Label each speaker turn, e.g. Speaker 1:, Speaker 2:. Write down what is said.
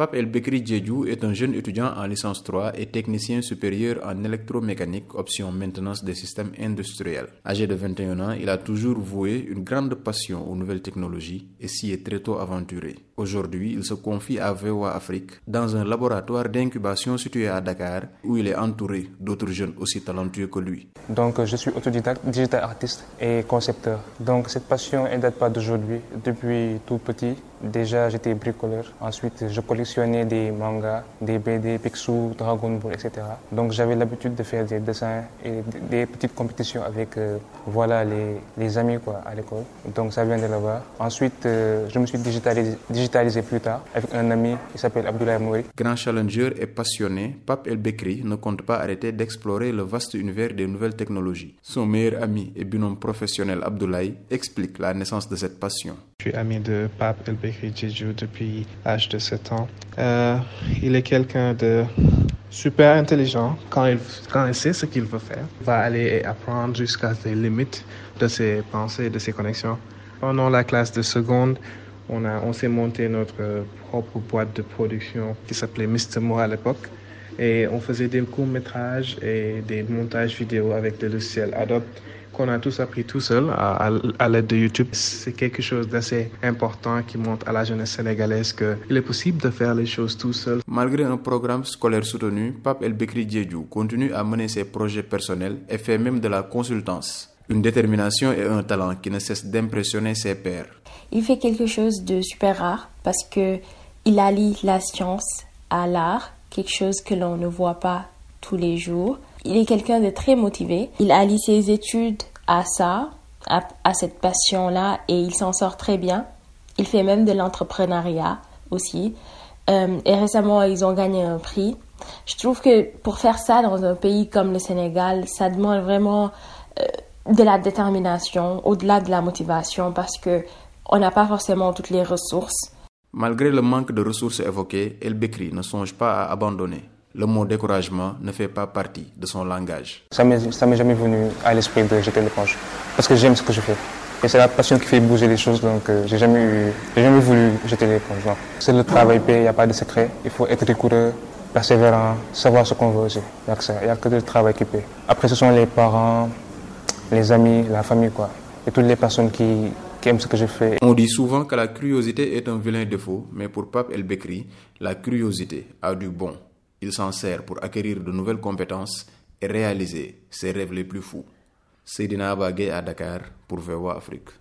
Speaker 1: Pape El Bekri Djedjou est un jeune étudiant en licence 3 et technicien supérieur en électromécanique, option maintenance des systèmes industriels. Âgé de 21 ans, il a toujours voué une grande passion aux nouvelles technologies et s'y est très tôt aventuré. Aujourd'hui, il se confie à VOA Afrique dans un laboratoire d'incubation situé à Dakar où il est entouré d'autres jeunes aussi talentueux que lui.
Speaker 2: Donc, je suis autodidacte, digital artiste et concepteur. Donc, cette passion ne date pas d'aujourd'hui. Depuis tout petit, déjà j'étais bricoleur. Ensuite, je collectionnais des mangas, des BD, Picsou, Dragon Ball, etc. Donc, j'avais l'habitude de faire des dessins et des petites compétitions avec voilà, les, les, amis quoi, à l'école. Donc, ça vient de là-bas. Ensuite, je me suis digitalisé, digitalisé plus tard avec un ami qui s'appelle Abdoulaye Mouri.
Speaker 1: Grand challenger et passionné, Pape El Bekri ne compte pas arrêter d'explorer le vaste univers des nouvelles technologies. Son meilleur ami et binôme professionnel Abdoulaye explique la naissance de cette passion.
Speaker 3: Je suis ami de Pape El Bekri depuis l'âge de 7 ans. Euh, il est quelqu'un de super intelligent quand il, quand il sait ce qu'il veut faire. Il va aller apprendre jusqu'à les limites de ses pensées, de ses connexions. Pendant la classe de seconde, on, on s'est monté notre propre boîte de production qui s'appelait Mr. Mo à l'époque. Et on faisait des courts-métrages et des montages vidéo avec le logiciel Adobe qu'on a tous appris tout seul à, à, à l'aide de YouTube. C'est quelque chose d'assez important qui montre à la jeunesse sénégalaise qu'il est possible de faire les choses tout seul.
Speaker 1: Malgré un programme scolaire soutenu, Pape El Bekri Djedjou continue à mener ses projets personnels et fait même de la consultance. Une détermination et un talent qui ne cessent d'impressionner ses pairs.
Speaker 4: Il fait quelque chose de super rare parce que il allie la science à l'art, quelque chose que l'on ne voit pas tous les jours. Il est quelqu'un de très motivé. Il allie ses études à ça, à, cette passion-là, et il s'en sort très bien. Il fait même de l'entrepreneuriat aussi. Euh, et récemment, ils ont gagné un prix. Je trouve que pour faire ça dans un pays comme le Sénégal, ça demande vraiment euh, de la détermination, au-delà de la motivation, parce que on n'a pas forcément toutes les ressources.
Speaker 1: Malgré le manque de ressources évoquées, El Bekri ne songe pas à abandonner. Le mot découragement ne fait pas partie de son langage.
Speaker 2: Ça m'est jamais venu à l'esprit de jeter l'éponge, parce que j'aime ce que je fais. Et c'est la passion qui fait bouger les choses, donc euh, j'ai jamais, jamais voulu jeter l'éponge. C'est le travail paye, il n'y a pas de secret. Il faut être rigoureux, persévérant, savoir ce qu'on veut aussi. Il n'y a, a, que le travail qui paye. Après, ce sont les parents, les amis, la famille, quoi. Et toutes les personnes qui,
Speaker 1: On dit souvent que la curiosité est un vilain défaut, mais pour Pape El Bekri, la curiosité a du bon. Il s'en sert pour acquérir de nouvelles compétences et réaliser ses rêves les plus fous. Seydina Abagé à Dakar pour VOA Afrique.